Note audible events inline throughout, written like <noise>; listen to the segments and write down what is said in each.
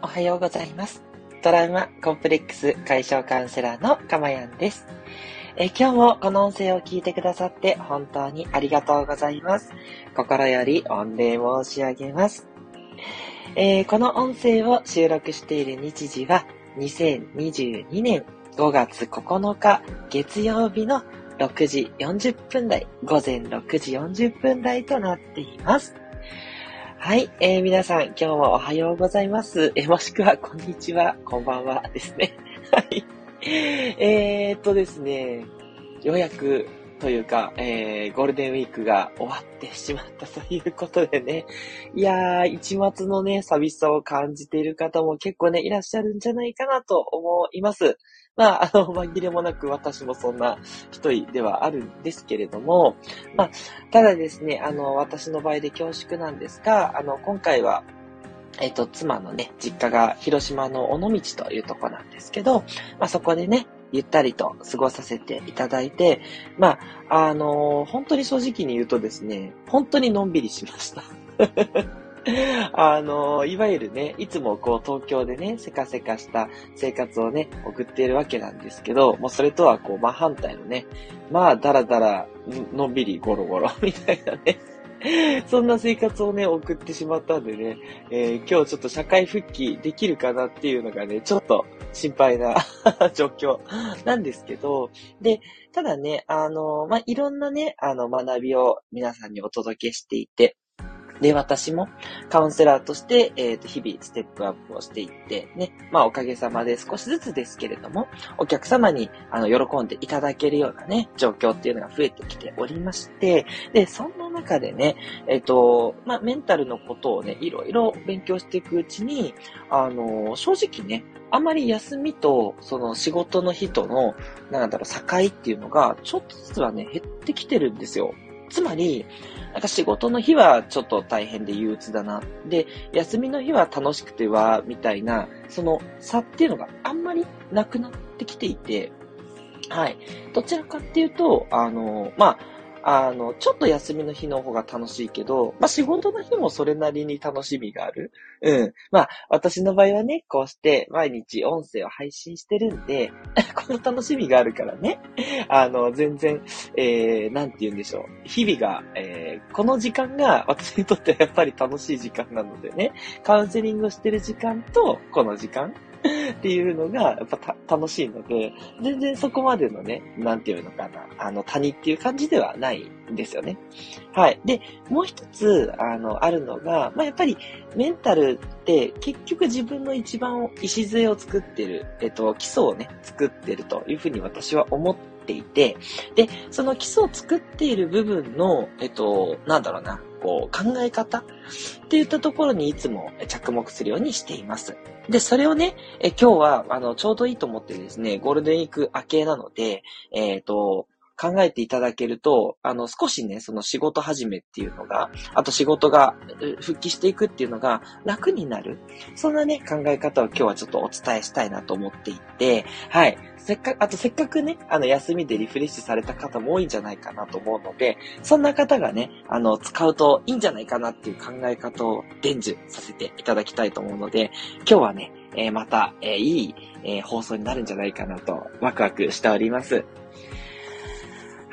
おはようございます。トラウマコンプレックス解消カウンセラーのかまやんです。え今日もこの音声を聞いてくださって本当にありがとうございます。心より御礼申し上げます。えー、この音声を収録している日時は2022年5月9日月曜日の6時40分台、午前6時40分台となっています。はい、えー、皆さん、今日もおはようございます。えもしくは、こんにちは、こんばんはですね。<laughs> はい。えー、っとですね、ようやく、というか、えー、ゴールデンウィークが終わってしまったということでね。いやー、一末のね、寂しさを感じている方も結構ね、いらっしゃるんじゃないかなと思います。まあ、あの、紛れもなく私もそんな一人ではあるんですけれども、まあ、ただですね、あの、私の場合で恐縮なんですが、あの、今回は、えっ、と、妻のね、実家が広島の尾道というとこなんですけど、まあそこでね、ゆったりと過ごさせていただいて、まあ、あの本当に正直に言うとですね、本当にのんびりしました。<laughs> あの、いわゆるね、いつもこう東京でね、せかせかした生活をね、送っているわけなんですけど、もうそれとはこう真反対のね、まあ、だらだら、のんびりゴロゴロみたいなね。<laughs> そんな生活をね、送ってしまったんでね、えー、今日ちょっと社会復帰できるかなっていうのがね、ちょっと心配な <laughs> 状況なんですけど、で、ただね、あの、まあ、いろんなね、あの、学びを皆さんにお届けしていて、で、私もカウンセラーとして、えっ、ー、と、日々ステップアップをしていって、ね、まあ、おかげさまで少しずつですけれども、お客様に、あの、喜んでいただけるようなね、状況っていうのが増えてきておりまして、で、そんな中でね、えっ、ー、と、まあ、メンタルのことをね、いろいろ勉強していくうちに、あの、正直ね、あまり休みと、その仕事の日との、なんだろう、境っていうのが、ちょっとずつはね、減ってきてるんですよ。つまり、なんか仕事の日はちょっと大変で憂鬱だな。で、休みの日は楽しくては、みたいな、その差っていうのがあんまりなくなってきていて、はい。どちらかっていうと、あの、まあ、あの、ちょっと休みの日の方が楽しいけど、まあ仕事の日もそれなりに楽しみがある。うん。まあ私の場合はね、こうして毎日音声を配信してるんで、<laughs> この楽しみがあるからね、あの、全然、えー、なんて言うんでしょう。日々が、えー、この時間が私にとってはやっぱり楽しい時間なのでね、カウンセリングしてる時間と、この時間、<laughs> っていうのが、やっぱ楽しいので、全然そこまでのね、なんていうのかな、あの、谷っていう感じではないんですよね。はい。で、もう一つ、あの、あるのが、まあ、やっぱり、メンタルって結局自分の一番礎を作ってる、えっと、基礎をね、作ってるというふうに私は思っていて、で、その基礎を作っている部分の、えっと、なんだろうな、こう、考え方っていったところにいつも着目するようにしています。で、それをね、え今日は、あの、ちょうどいいと思ってですね、ゴールデンウィーク明けなので、えっ、ー、と、考えていただけると、あの、少しね、その仕事始めっていうのが、あと仕事が復帰していくっていうのが楽になる。そんなね、考え方を今日はちょっとお伝えしたいなと思っていて、はい。せっかく、あとせっかくね、あの、休みでリフレッシュされた方も多いんじゃないかなと思うので、そんな方がね、あの、使うといいんじゃないかなっていう考え方を伝授させていただきたいと思うので、今日はね、えー、また、えー、いい、えー、放送になるんじゃないかなとワクワクしております。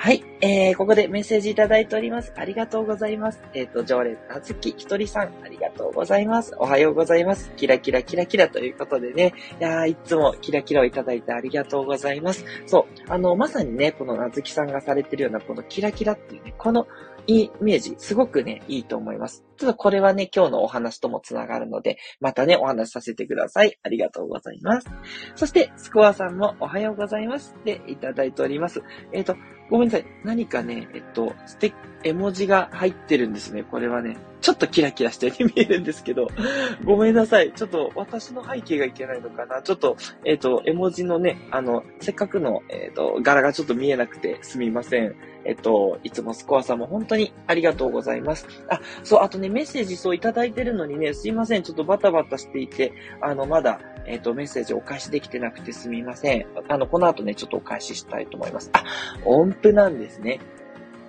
はい。えー、ここでメッセージいただいております。ありがとうございます。えっ、ー、と、常連なずきひとりさん、ありがとうございます。おはようございます。キラキラキラキラということでね。いやー、いつもキラキラをいただいてありがとうございます。そう。あの、まさにね、このなずきさんがされてるような、このキラキラっていうね、このイメージ、すごくね、いいと思います。ちょっとこれはね、今日のお話ともつながるので、またね、お話しさせてください。ありがとうございます。そして、スコアさんもおはようございます。で、いただいております。えっ、ー、と、ごめんなさい。何かね、えっと、ステ絵文字が入ってるんですね。これはね、ちょっとキラキラして見えるんですけど、ごめんなさい。ちょっと私の背景がいけないのかな。ちょっと、えっ、と、絵文字のね、あの、せっかくの、えっ、と、柄がちょっと見えなくてすみません。えっと、いつもスコアさんも本当にありがとうございます。あ、そう、あとね、メッセージそういただいてるのにね、すいません。ちょっとバタバタしていて、あの、まだ、えっ、と、メッセージお返しできてなくてすみません。あの、この後ね、ちょっとお返ししたいと思います。あ、音符なんですね。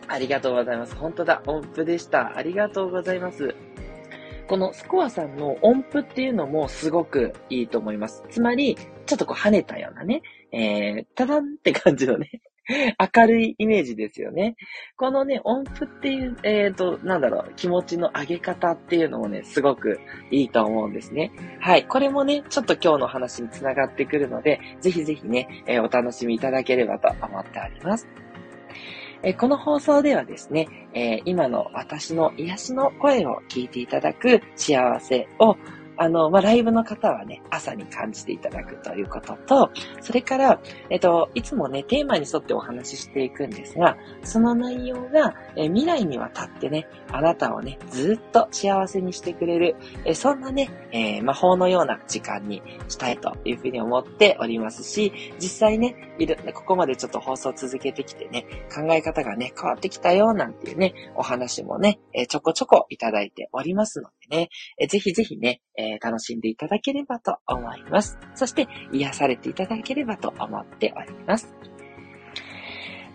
ありがとうございます。本当だ、音符でした。ありがとうございます。このスコアさんの音符っていうのもすごくいいと思います。つまり、ちょっとこう跳ねたようなね、えー、ただんって感じのね、<laughs> 明るいイメージですよね。このね、音符っていう、えっ、ー、と、なんだろう、気持ちの上げ方っていうのもね、すごくいいと思うんですね。はい。これもね、ちょっと今日の話につながってくるので、ぜひぜひね、えー、お楽しみいただければと思っております。えこの放送ではですね、え今の私の癒しの声を聞いていただく幸せをあの、まあ、ライブの方はね、朝に感じていただくということと、それから、えっと、いつもね、テーマに沿ってお話ししていくんですが、その内容が、え未来にわたってね、あなたをね、ずっと幸せにしてくれる、えそんなね、えー、魔法のような時間にしたいというふうに思っておりますし、実際ね、いる、ここまでちょっと放送続けてきてね、考え方がね、変わってきたよ、なんていうね、お話もね、えちょこちょこいただいておりますのでね、えぜひぜひね、えー、楽しんでいただければと思います。そして癒されていただければと思っております。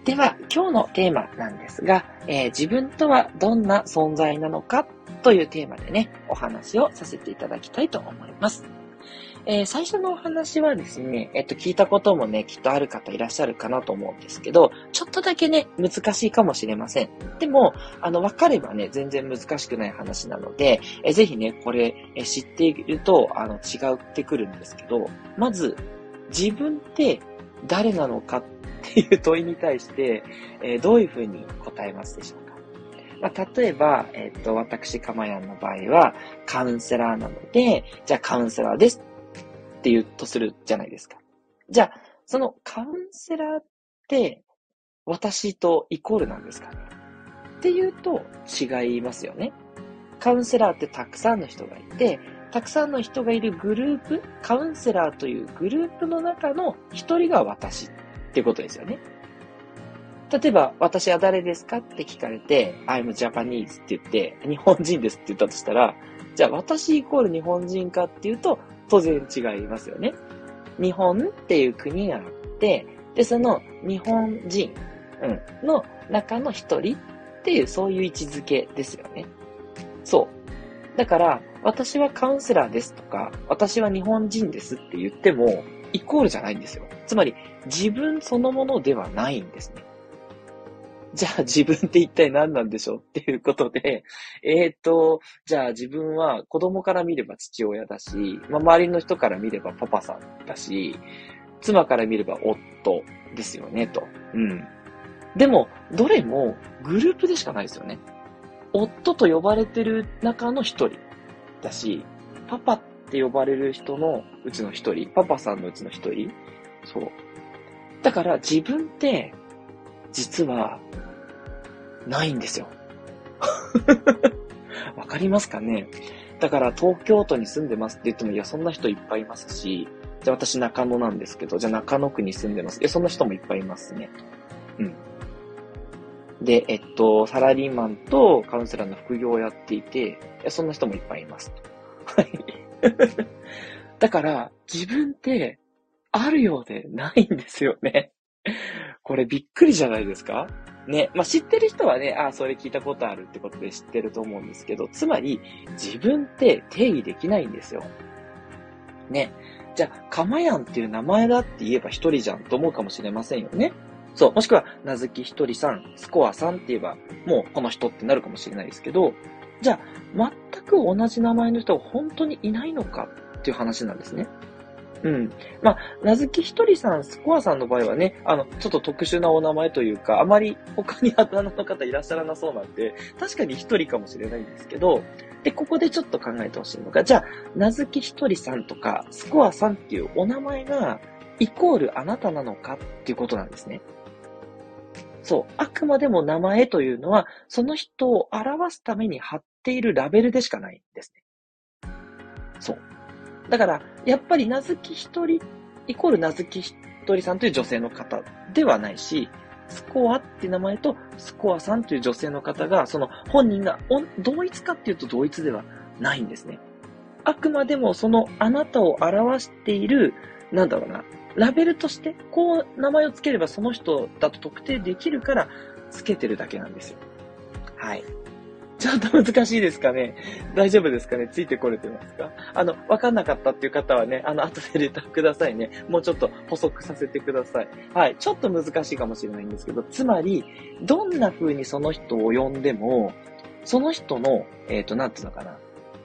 では、今日のテーマなんですが、えー、自分とはどんな存在なのかというテーマでね、お話をさせていただきたいと思います。えー、最初のお話はですね、えっと、聞いたこともね、きっとある方いらっしゃるかなと思うんですけど、ちょっとだけね、難しいかもしれません。でも、あの、わかればね、全然難しくない話なので、えぜひね、これ、え知っていると、あの、違ってくるんですけど、まず、自分って誰なのかっていう問いに対して、えー、どういうふうに答えますでしょうまあ、例えば、えっ、ー、と、私、かまやんの場合は、カウンセラーなので、じゃあカウンセラーですって言うとするじゃないですか。じゃあ、そのカウンセラーって私とイコールなんですか？ねっていうと違いますよね。カウンセラーってたくさんの人がいて、たくさんの人がいるグループ、カウンセラーというグループの中の一人が私ってことですよね。例えば、私は誰ですかって聞かれて、I'm Japanese って言って、日本人ですって言ったとしたら、じゃあ私イコール日本人かっていうと、当然違いますよね。日本っていう国があって、で、その日本人、うん、の中の一人っていう、そういう位置づけですよね。そう。だから、私はカウンセラーですとか、私は日本人ですって言っても、イコールじゃないんですよ。つまり、自分そのものではないんですね。<laughs> じゃあ自分って一体何なんでしょうっていうことで、<laughs> えっ、ー、と、じゃあ自分は子供から見れば父親だし、まあ、周りの人から見ればパパさんだし、妻から見れば夫ですよね、と。うん。でも、どれもグループでしかないですよね。夫と呼ばれてる中の一人だし、パパって呼ばれる人のうちの一人、パパさんのうちの一人。そう。だから自分って、実はないんですよ。<laughs> わかりますかね？だから東京都に住んでますって言っても、いや、そんな人いっぱいいますし、じゃあ私中野なんですけど、じゃあ中野区に住んでます。え、そんな人もいっぱいいますね。うん。で、えっと、サラリーマンとカウンセラーの副業をやっていて、いやそんな人もいっぱいいますはい。だから、自分ってあるようでないんですよね。これびっくりじゃないですか？ね。まあ、知ってる人はね、ああ、それ聞いたことあるってことで知ってると思うんですけど、つまり、自分って定義できないんですよ。ね。じゃあ、かまやんっていう名前だって言えば一人じゃんと思うかもしれませんよね。そう。もしくは、名付き一人さん、スコアさんって言えば、もうこの人ってなるかもしれないですけど、じゃあ、全く同じ名前の人が本当にいないのかっていう話なんですね。うん。まあ、名付きひとりさん、スコアさんの場合はね、あの、ちょっと特殊なお名前というか、あまり他にあだ名の方いらっしゃらなそうなんで、確かに一人かもしれないんですけど、で、ここでちょっと考えてほしいのが、じゃあ、名付きひとりさんとか、スコアさんっていうお名前が、イコールあなたなのかっていうことなんですね。そう。あくまでも名前というのは、その人を表すために貼っているラベルでしかないんですね。そう。だから、やっぱり名付き一人、イコール名付き一人さんという女性の方ではないし、スコアって名前とスコアさんという女性の方が、その本人が同一かっていうと同一ではないんですね。あくまでもそのあなたを表している、なんだろうな、ラベルとして、こう名前を付ければその人だと特定できるから付けてるだけなんですよ。はい。ちょっと難しいですかね大丈夫ですかねついてこれてますか？あの、わかんなかったっていう方はね、あの、後でレターくださいね。もうちょっと補足させてください。はい。ちょっと難しいかもしれないんですけど、つまり、どんな風にその人を呼んでも、その人の、えっ、ー、と、なんていうのかな。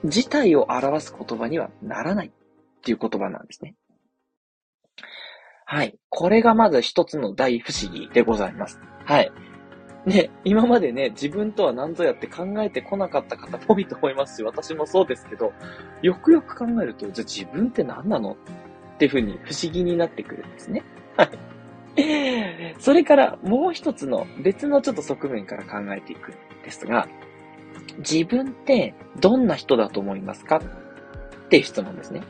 事態を表す言葉にはならないっていう言葉なんですね。はい。これがまず一つの大不思議でございます。はい。ね、今までね、自分とは何ぞやって考えてこなかった方多いと思いますし、私もそうですけど、よくよく考えると、じゃあ自分って何なの？っていうふうに不思議になってくるんですね。はい。<laughs> それからもう一つの別のちょっと側面から考えていくんですが、自分ってどんな人だと思いますか？っていう質問ですね。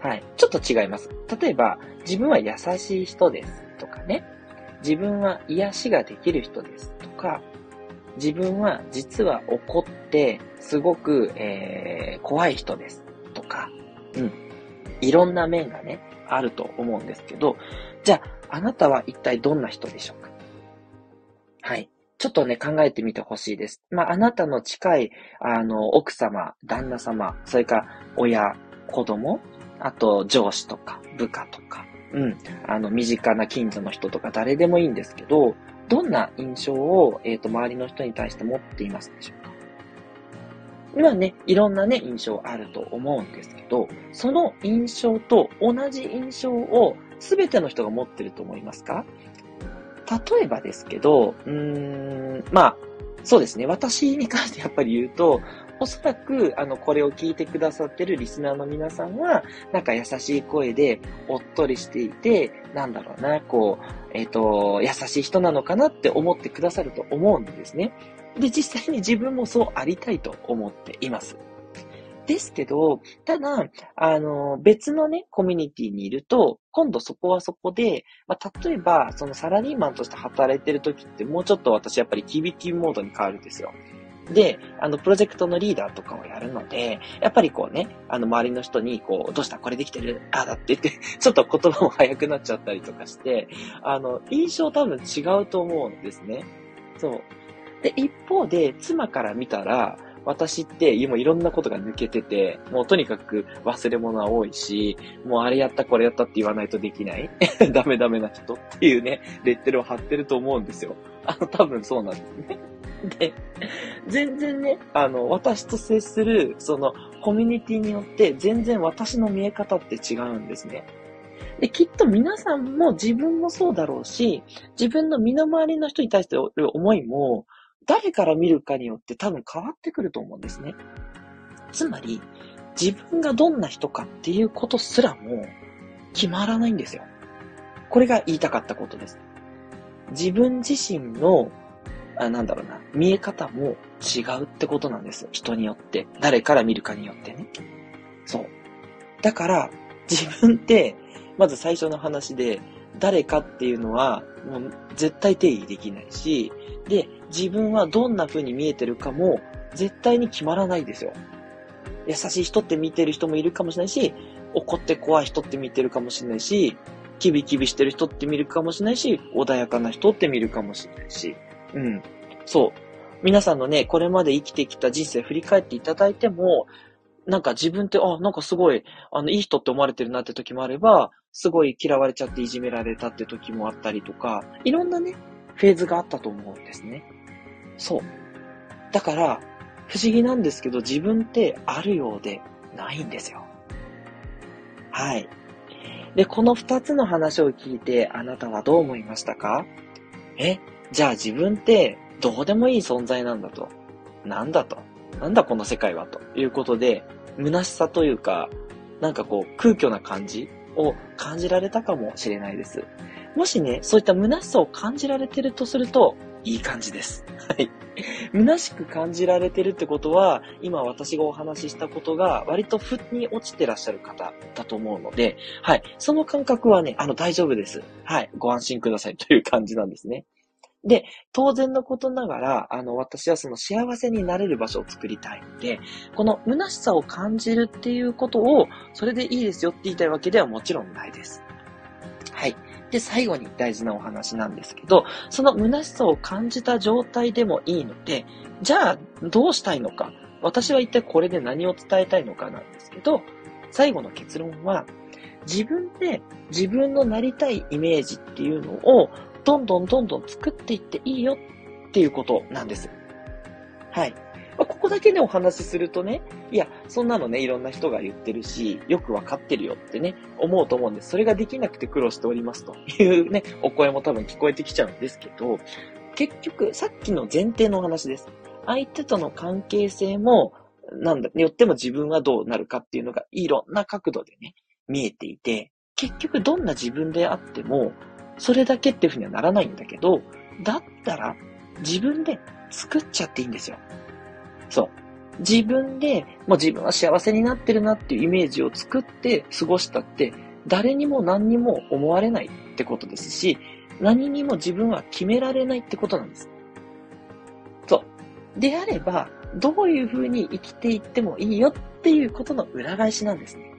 はい。ちょっと違います。例えば、自分は優しい人ですとかね。自分は癒しができる人ですか、自分は実は怒ってすごく、えー、怖い人ですとか、うん。いろんな面がね、あると思うんですけど、じゃあ、あなたは一体どんな人でしょうか？はい。ちょっとね、考えてみてほしいです。まあ、あなたの近い、あの、奥様、旦那様、それから親、子供、あと上司とか部下とか、うん、あの、身近な近所の人とか誰でもいいんですけど、どんな印象を、え、ー、と、周りの人に対して持っていますでしょうか？今ね、いろんなね、印象あると思うんですけど、その印象と同じ印象を全ての人が持ってると思いますか？例えばですけど、うーん、まあ、そうですね。私に関してやっぱり言うと、おそらく、あの、これを聞いてくださってるリスナーの皆さんは、なんか優しい声で、おっとりしていて、なんだろうな、こう、えっ、ー、と、優しい人なのかなって思ってくださると思うんですね。で、実際に自分もそうありたいと思っています。ですけど、ただ、あの、別のね、コミュニティにいると、今度そこはそこで、まあ、例えば、そのサラリーマンとして働いてる時って、もうちょっと私やっぱりキビキビモードに変わるんですよ。で、あの、プロジェクトのリーダーとかをやるので、やっぱりこうね、あの、周りの人に、こう、どうしたこれできてるああだって言って、<laughs> ちょっと言葉も早くなっちゃったりとかして、あの、印象多分違うと思うんですね。そう。で、一方で、妻から見たら、私って今いろんなことが抜けてて、もうとにかく忘れ物は多いし、もうあれやったこれやったって言わないとできない <laughs> ダメダメな人っていうね、レッテルを貼ってると思うんですよ。あの、多分そうなんですね。で、全然ね、あの、私と接する、その、コミュニティによって、全然私の見え方って違うんですね。で、きっと皆さんも自分もそうだろうし、自分の身の回りの人に対してる思いも、誰から見るかによって多分変わってくると思うんですね。つまり、自分がどんな人かっていうことすらも決まらないんですよ。これが言いたかったことです。自分自身のあなんだろうな、見え方も違うってことなんです。人によって。誰から見るかによってね。そう。だから、自分って、まず最初の話で、誰かっていうのは、もう絶対定義できないし、で、自分はどんな風に見えてるかも、絶対に決まらないですよ。優しい人って見てる人もいるかもしれないし、怒って怖い人って見てるかもしれないし、キビキビしてる人って見るかもしれないし、穏やかな人って見るかもしれないし、うん。そう。皆さんのね、これまで生きてきた人生振り返っていただいても、なんか自分って、あ、なんかすごい、あの、いい人って思われてるなって時もあれば、すごい嫌われちゃっていじめられたって時もあったりとか、いろんなね、フェーズがあったと思うんですね。そう。だから、不思議なんですけど、自分ってあるようでないんですよ。はい。で、この二つの話を聞いて、あなたはどう思いましたか？え？じゃあ自分ってどうでもいい存在なんだと。なんだと。なんだこの世界はということで、虚しさというか、なんかこう空虚な感じを感じられたかもしれないです。もしね、そういった虚しさを感じられてるとすると、いい感じです。はい。虚しく感じられてるってことは、今私がお話ししたことが割と負に落ちてらっしゃる方だと思うので、はい。その感覚はね、あの大丈夫です。はい。ご安心くださいという感じなんですね。で、当然のことながら、あの、私はその幸せになれる場所を作りたいので、この虚しさを感じるっていうことを、それでいいですよって言いたいわけではもちろんないです。はい。で、最後に大事なお話なんですけど、その虚しさを感じた状態でもいいので、じゃあ、どうしたいのか。私は一体これで何を伝えたいのかなんですけど、最後の結論は、自分で自分のなりたいイメージっていうのを、どんどんどんどん作っていっていいよっていうことなんです。はい。まあ、ここだけでお話しするとね、いや、そんなのね、いろんな人が言ってるし、よくわかってるよってね、思うと思うんです。それができなくて苦労しておりますというね、お声も多分聞こえてきちゃうんですけど、結局、さっきの前提のお話です。相手との関係性も、なんだ、によっても自分はどうなるかっていうのが、いろんな角度でね、見えていて、結局どんな自分であっても、それだけっていうふうにはならないんだけど、だったら、自分で作っちゃっていいんですよ。そう。自分で、もう自分は幸せになってるなっていうイメージを作って過ごしたって、誰にも何にも思われないってことですし、何にも自分は決められないってことなんです。そう。であれば、どういう風に生きていってもいいよっていうことの裏返しなんですね。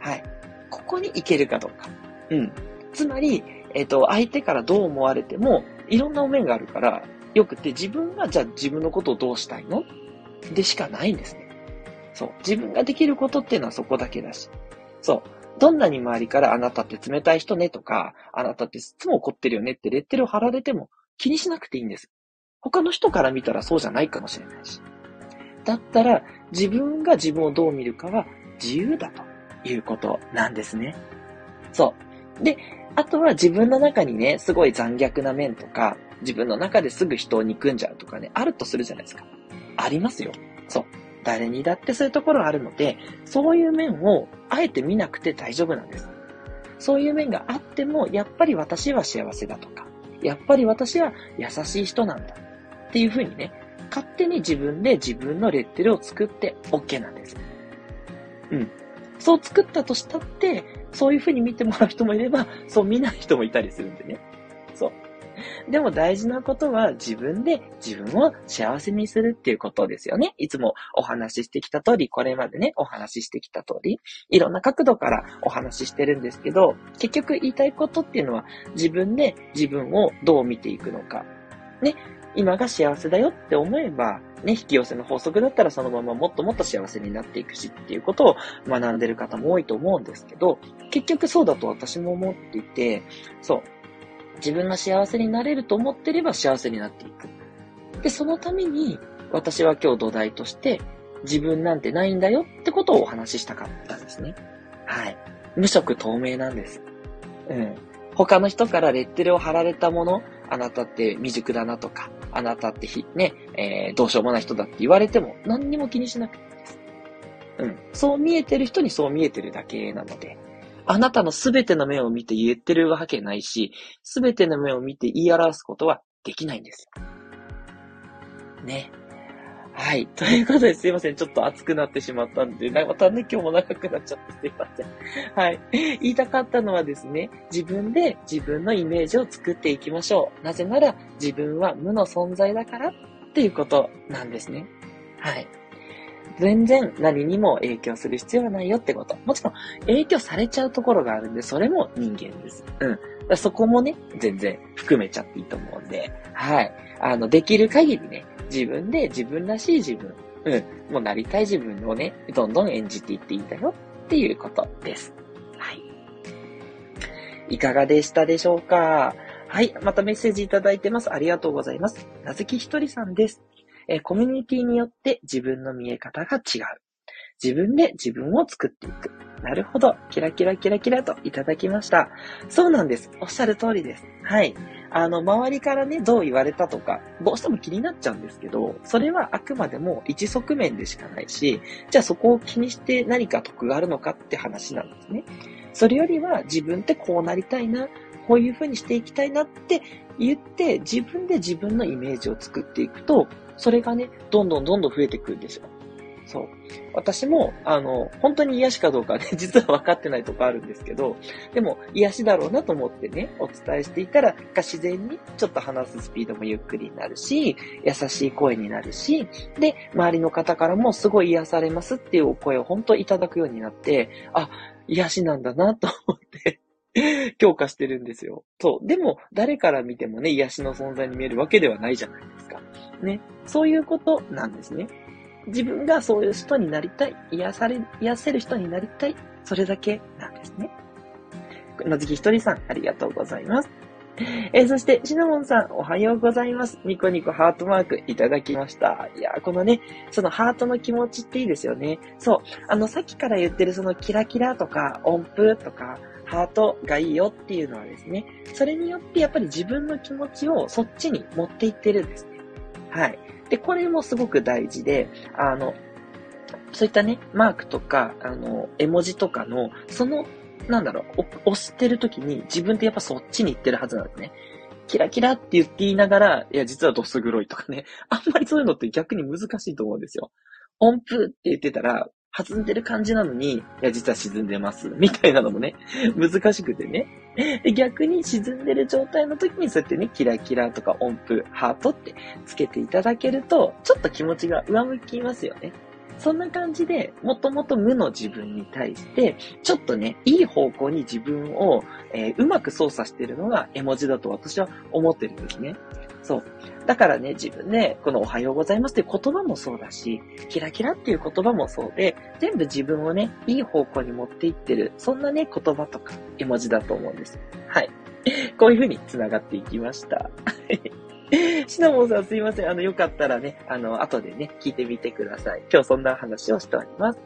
はい。ここに行けるかどうか。うん。つまり、えっ、ー、と、相手からどう思われても、いろんな面があるから、よくて自分はじゃあ自分のことをどうしたいの？でしかないんですね。そう。自分ができることっていうのはそこだけだし。そう。どんなに周りからあなたって冷たい人ねとか、あなたっていつも怒ってるよねってレッテルを貼られても気にしなくていいんです。他の人から見たらそうじゃないかもしれないし。だったら自分が自分をどう見るかは自由だということなんですね。そう。で、あとは自分の中にね、すごい残虐な面とか、自分の中ですぐ人を憎んじゃうとかね、あるとするじゃないですか。ありますよ。そう。誰にだってそういうところあるので、そういう面をあえて見なくて大丈夫なんです。そういう面があっても、やっぱり私は幸せだとか、やっぱり私は優しい人なんだっていうふうにね、勝手に自分で自分のレッテルを作って OK なんです。うん。そう作ったとしたって、そういうふうに見てもらう人もいれば、そう見ない人もいたりするんでね。そう。でも大事なことは自分で自分を幸せにするっていうことですよね。いつもお話ししてきた通り、これまでね、お話ししてきた通り、いろんな角度からお話ししてるんですけど、結局言いたいことっていうのは自分で自分をどう見ていくのか。ね。今が幸せだよって思えば、ね、引き寄せの法則だったらそのままもっともっと幸せになっていくしっていうことを学んでる方も多いと思うんですけど、結局そうだと私も思っていて、そう、自分が幸せになれると思ってれば幸せになっていく。で、そのために、私は今日土台として、自分なんてないんだよってことをお話ししたかったんですね。はい。無色透明なんです。うん。他の人からレッテルを貼られたもの、あなたって未熟だなとか、あなたってひ、ね、えー、どうしようもない人だって言われても何にも気にしなくていいです。うん。そう見えてる人にそう見えてるだけなので、あなたのすべての目を見て言ってるわけないし、すべての目を見て言い表すことはできないんです。ね。はい。ということですいません。ちょっと熱くなってしまったんで、またね、今日も長くなっちゃってすいません。<laughs> はい。言いたかったのはですね、自分で自分のイメージを作っていきましょう。なぜなら、自分は無の存在だからっていうことなんですね。はい。全然何にも影響する必要はないよってこと。もちろん影響されちゃうところがあるんで、それも人間です。うん。そこもね、全然含めちゃっていいと思うんで、はい。あの、できる限りね、自分で自分らしい自分、うん、もうなりたい自分をね、どんどん演じていっていいんだよっていうことです。はい。いかがでしたでしょうか？はい。またメッセージいただいてます。ありがとうございます。なずきひとりさんです。えコミュニティによって自分の見え方が違う。自分で自分を作っていく。なるほど。キラキラキラキラといただきました。そうなんです。おっしゃる通りです。はい。あの、周りからね、どう言われたとか、どうしても気になっちゃうんですけど、それはあくまでも一側面でしかないし、じゃあそこを気にして何か得があるのかって話なんですね。それよりは自分ってこうなりたいな、こういう風にしていきたいなって言って、自分で自分のイメージを作っていくと、それがね、どんどんどんどん増えてくるんですよ。そう。私も、あの、本当に癒しかどうかね、<laughs> 実は分かってないとこあるんですけど、でも、癒しだろうなと思ってね、お伝えしていたら、自然にちょっと話すスピードもゆっくりになるし、優しい声になるし、で、周りの方からもすごい癒されますっていうお声を本当いただくようになって、あ、癒しなんだなと思って <laughs> 強化してるんですよ。そう。でも、誰から見てもね、癒しの存在に見えるわけではないじゃないですか。ね。そういうことなんですね。自分がそういう人になりたい。癒され、癒せる人になりたい。それだけなんですね。なずきひとりさん、ありがとうございます。えー、そして、シナモンさん、おはようございます。ニコニコハートマークいただきました。いやこのね、そのハートの気持ちっていいですよね。そう。あの、さっきから言ってるそのキラキラとか、音符とか、ハートがいいよっていうのはですね、それによってやっぱり自分の気持ちをそっちに持っていってるんですね。はい。で、これもすごく大事で、あの、そういったね、マークとか、あの、絵文字とかの、そのなんだろう、押してる時に自分ってやっぱそっちに行ってるはずなんですね。キラキラって言って言いながら、いや、実はドス黒いとかね。あんまりそういうのって逆に難しいと思うんですよ。音符って言ってたら、弾んでる感じなのに、いや、実は沈んでます。<laughs> みたいなのもね、難しくてね。で逆に沈んでる状態の時にそうやってね、キラキラとか音符、ハートってつけていただけると、ちょっと気持ちが上向きますよね。そんな感じで、もともと無の自分に対して、ちょっとね、いい方向に自分を、えー、うまく操作してるのが絵文字だと私は思ってるんですね。だからね、自分で、このおはようございますっていう言葉もそうだし、キラキラっていう言葉もそうで、全部自分をね、いい方向に持っていってる、そんなね、言葉とか絵文字だと思うんです。はい。<laughs> こういう風に繋がっていきました。シナモンさんすいません。あの、よかったらね、あの、後でね、聞いてみてください。今日そんな話をしております。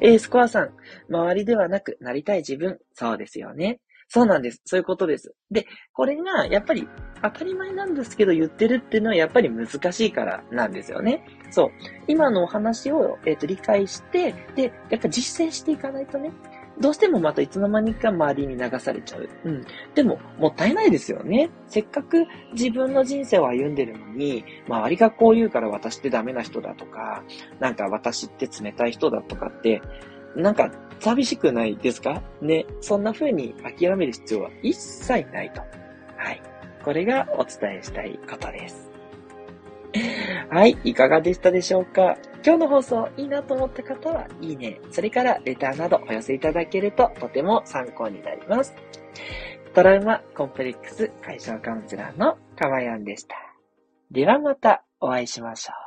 えー、スコアさん。周りではなく、なりたい自分。そうですよね。そうなんです。そういうことです。で、これが、やっぱり、当たり前なんですけど、言ってるっていうのは、やっぱり難しいからなんですよね。そう。今のお話を、えっ、ー、と、理解して、で、やっぱ実践していかないとね、どうしてもまたいつの間にか周りに流されちゃう。うん。でも、もったいないですよね。せっかく自分の人生を歩んでるのに、周りがこう言うから私ってダメな人だとか、なんか私って冷たい人だとかって、なんか寂しくないですか？ね。そんな風に諦める必要は一切ないと。はい。これがお伝えしたいことです。はい、いかがでしたでしょうか？今日の放送いいなと思った方は、いいね、それからレターなどお寄せいただけるととても参考になります。トラウマコンプレックス解消カウンセラーのかまやんでした。ではまたお会いしましょう。